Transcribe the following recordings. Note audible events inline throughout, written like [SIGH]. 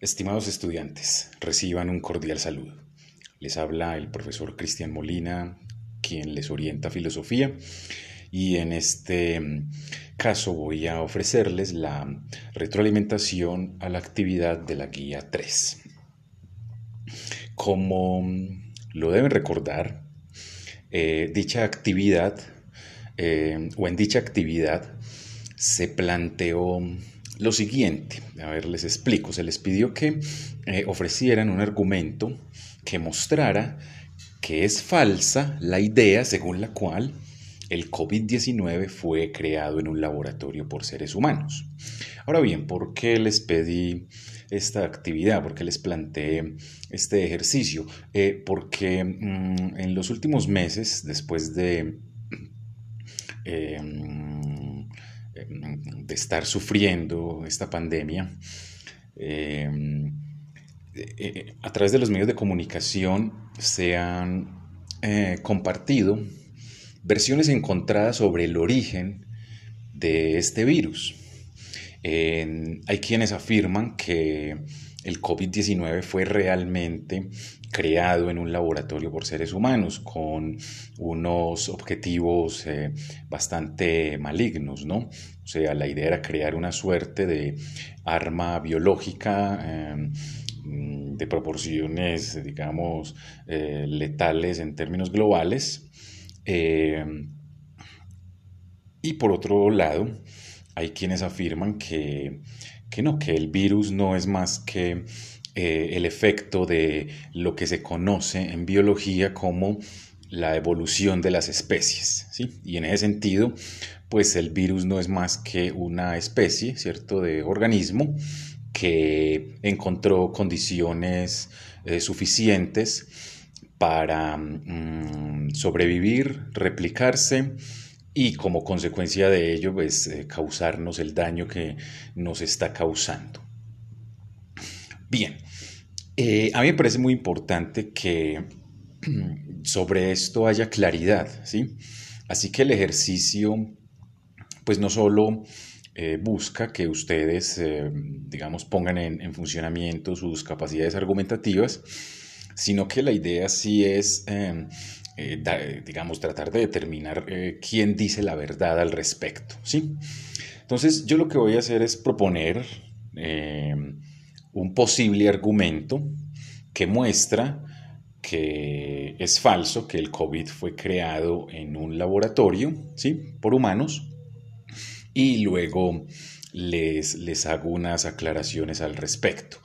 Estimados estudiantes, reciban un cordial saludo. Les habla el profesor Cristian Molina, quien les orienta filosofía, y en este mm, caso voy a ofrecerles la retroalimentación a la actividad de la guía 3. Como mm, lo deben recordar, eh, dicha actividad, eh, o en dicha actividad, se planteó lo siguiente, a ver, les explico, se les pidió que eh, ofrecieran un argumento que mostrara que es falsa la idea según la cual el COVID-19 fue creado en un laboratorio por seres humanos. Ahora bien, ¿por qué les pedí esta actividad? ¿Por qué les planteé este ejercicio? Eh, porque mm, en los últimos meses, después de... Eh, de estar sufriendo esta pandemia, eh, eh, a través de los medios de comunicación se han eh, compartido versiones encontradas sobre el origen de este virus. hay quienes afirman que el COVID-19 fue realmente creado en un laboratorio por seres humanos con unos objetivos eh, bastante malignos, ¿no? O sea, la idea era crear una suerte de arma biológica em, de proporciones, digamos, eh, letales en términos globales. Em, y por otro lado, hay quienes afirman que, que no, que el virus no es más que eh, el efecto de lo que se conoce en biología como la evolución de las especies. ¿sí? Y en ese sentido, pues el virus no es más que una especie, ¿cierto?, de organismo que encontró condiciones eh, suficientes para mm, sobrevivir, replicarse y como consecuencia de ello, pues eh, causarnos el daño que nos está causando. Bien, eh, a mí me parece muy importante que [CLEARS THROAT] sobre esto haya claridad, ¿sí? Así que el ejercicio, pues no solo eh, busca que ustedes, digamos, pongan en, funcionamiento sus capacidades argumentativas, sino que la idea sí es, digamos, tratar de determinar quién dice la verdad al respecto, ¿sí? Entonces, yo lo que voy a hacer es proponer un posible argumento que muestra que es falso que el COVID fue creado en un laboratorio, ¿sí? Por humanos. Y luego les, les hago unas aclaraciones al respecto.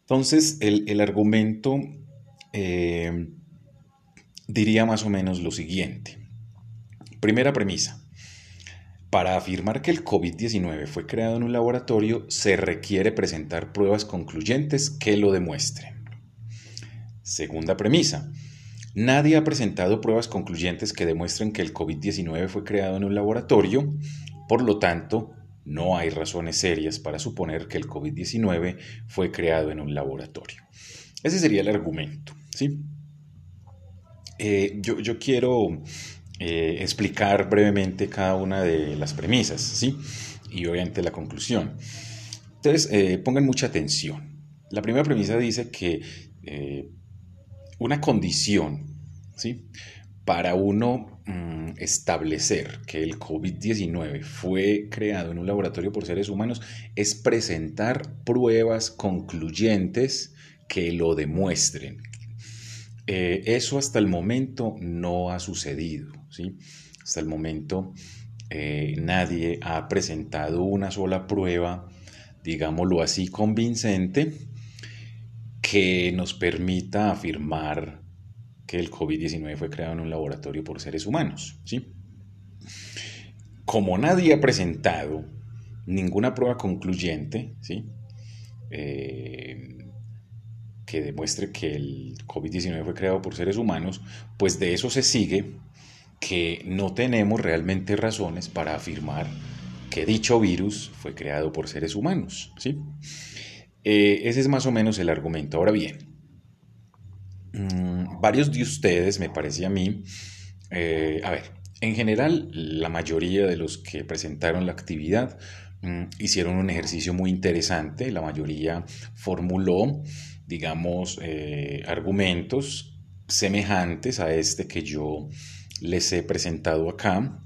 Entonces, el, argumento eh, diría más o menos lo siguiente. Primera premisa. Para afirmar que el COVID-19 fue creado en un laboratorio, se requiere presentar pruebas concluyentes que lo demuestren. Segunda premisa. Nadie ha presentado pruebas concluyentes que demuestren que el COVID-19 fue creado en un laboratorio, por lo tanto, no hay razones serias para suponer que el COVID-19 fue creado en un laboratorio. Ese sería el argumento. ¿sí? Eh, yo, yo, quiero eh, explicar brevemente cada una de las premisas, ¿sí? Y obviamente la conclusión. Entonces, eh, pongan mucha atención. La primera premisa dice que una condición, ¿sí? Para uno mm, establecer que el COVID-19 fue creado en un laboratorio por seres humanos es presentar pruebas concluyentes que lo demuestren, eh, eso hasta el momento no ha sucedido, ¿sí? Hasta el momento eh, nadie ha presentado una sola prueba, digámoslo así, convincente que nos permita afirmar que el COVID-19 fue creado en un laboratorio por seres humanos, ¿sí? Como nadie ha presentado ninguna prueba concluyente, ¿sí? Eh, que demuestre que el COVID-19 fue creado por seres humanos, pues de eso se sigue que no tenemos realmente razones para afirmar que dicho virus fue creado por seres humanos. ¿sí? Eh, ese es más o menos el argumento. Ahora bien, mm, varios de ustedes, me parece a mí, eh, a ver, en general, la mayoría de los que presentaron la actividad mm, hicieron un ejercicio muy interesante, la mayoría formuló, digamos, eh, argumentos semejantes a este que yo les he presentado acá,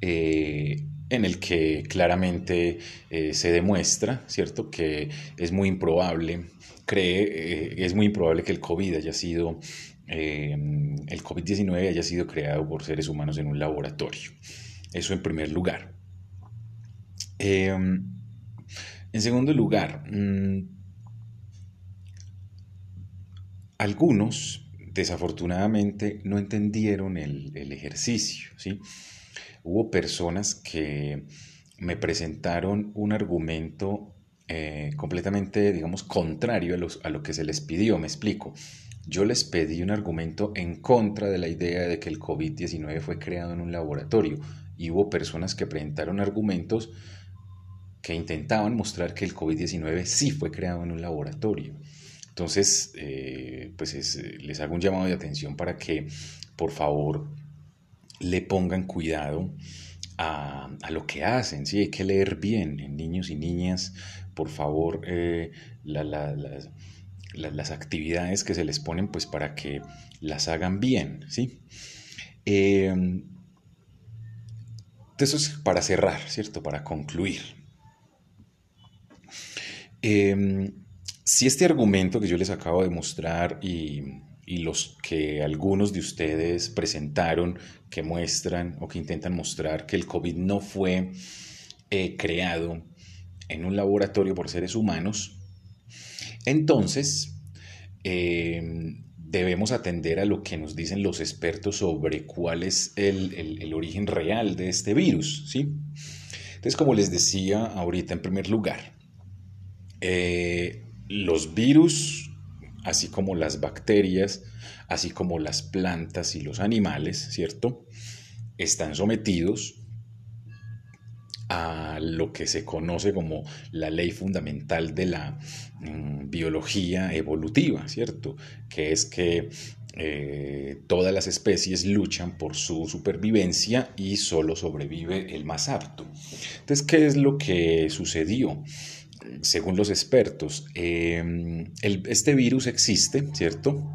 eh, en el que claramente eh, se demuestra, ¿cierto?, que es muy improbable, cree, es muy improbable que el COVID haya sido el COVID-19 haya sido creado por seres humanos en un laboratorio. Eso en primer lugar. En segundo lugar, mm, algunos desafortunadamente no entendieron el, ejercicio. ¿sí? Hubo personas que me presentaron un argumento eh, completamente, digamos, contrario a, a, lo que se les pidió. Me explico. Yo les pedí un argumento en contra de la idea de que el COVID-19 fue creado en un laboratorio y hubo personas que presentaron argumentos que intentaban mostrar que el COVID-19 sí fue creado en un laboratorio. Entonces, eh, pues les hago un llamado de atención para que, por favor, le pongan cuidado a, lo que hacen. Sí, hay que leer bien, en niños y niñas, por favor, eh, las actividades que se les ponen, pues para que las hagan bien. ¿sí? Eh, eso es para cerrar, ¿cierto? Para concluir. Em, si este argumento que yo les acabo de mostrar y, los que algunos de ustedes presentaron, que muestran o que intentan mostrar que el COVID no fue eh, creado en un laboratorio por seres humanos, entonces em, debemos atender a lo que nos dicen los expertos sobre cuál es el, origen real de este virus, ¿sí? Entonces, como les decía ahorita en primer lugar, eh, los virus, así como las bacterias, así como las plantas y los animales, ¿cierto? Están sometidos a lo que se conoce como la ley fundamental de la mm, biología evolutiva, ¿cierto? Que es que eh, todas las especies luchan por su supervivencia y solo sobrevive el más apto. Entonces, ¿qué es lo que sucedió? Según los expertos, em, este virus existe, ¿cierto?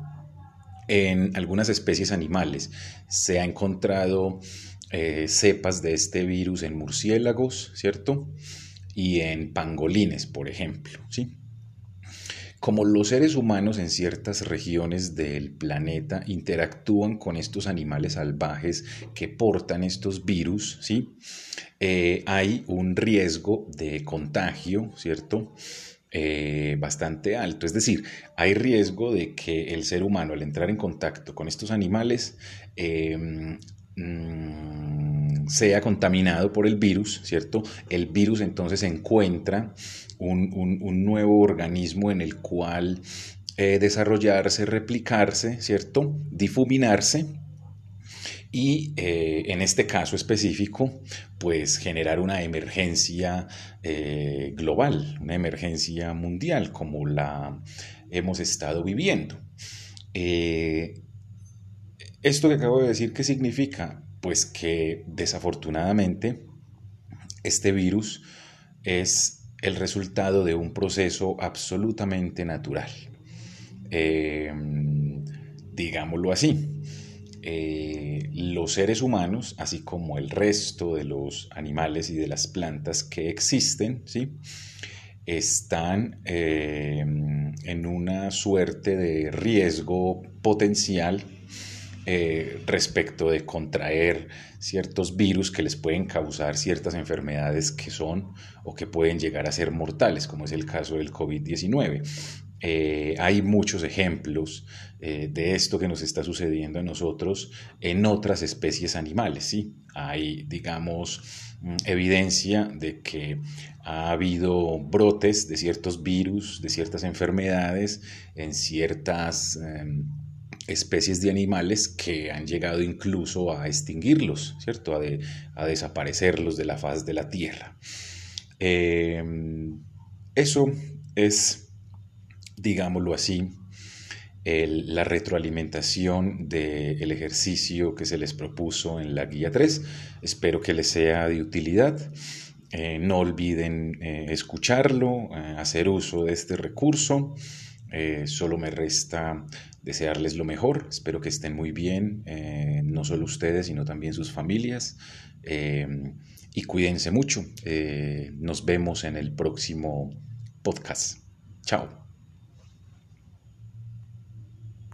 En algunas especies animales. Se ha encontrado eh, cepas de este virus en murciélagos, ¿cierto? Y en pangolines, por ejemplo, ¿sí? Como los seres humanos en ciertas regiones del planeta interactúan con estos animales salvajes que portan estos virus, ¿sí? Eh, hay un riesgo de contagio, ¿cierto? Eh, bastante alto. Es decir, hay riesgo de que el ser humano al entrar en contacto con estos animales Mm, sea contaminado por el virus, ¿cierto? El virus entonces encuentra un, nuevo organismo en el cual eh, desarrollarse, replicarse, ¿cierto? Difuminarse y eh, en este caso específico, pues generar una emergencia eh, global, una emergencia mundial como la hemos estado viviendo. Esto que acabo de decir, ¿qué significa? Pues que desafortunadamente este virus es el resultado de un proceso absolutamente natural. Eh, digámoslo así. Eh, los seres humanos, así como el resto de los animales y de las plantas que existen, ¿sí? están eh, en una suerte de riesgo potencial eh, respecto de contraer ciertos virus que les pueden causar ciertas enfermedades que son o que pueden llegar a ser mortales, como es el caso del COVID-19. Eh, hay muchos ejemplos eh, de esto que nos está sucediendo a nosotros en otras especies animales. ¿sí? Hay, digamos, mm, evidencia de que ha habido brotes de ciertos virus, de ciertas enfermedades en ciertas em, especies de animales que han llegado incluso a extinguirlos, ¿cierto? A, desaparecerlos de la faz de la Tierra. Em, eso es, digámoslo así, la retroalimentación del ejercicio que se les propuso en la guía 3. Espero que les sea de utilidad. no olviden escucharlo, hacer uso de este recurso. Solo me resta desearles lo mejor. Espero que estén muy bien, no solo ustedes, sino también sus familias. y cuídense mucho. nos vemos en el próximo podcast. Chao.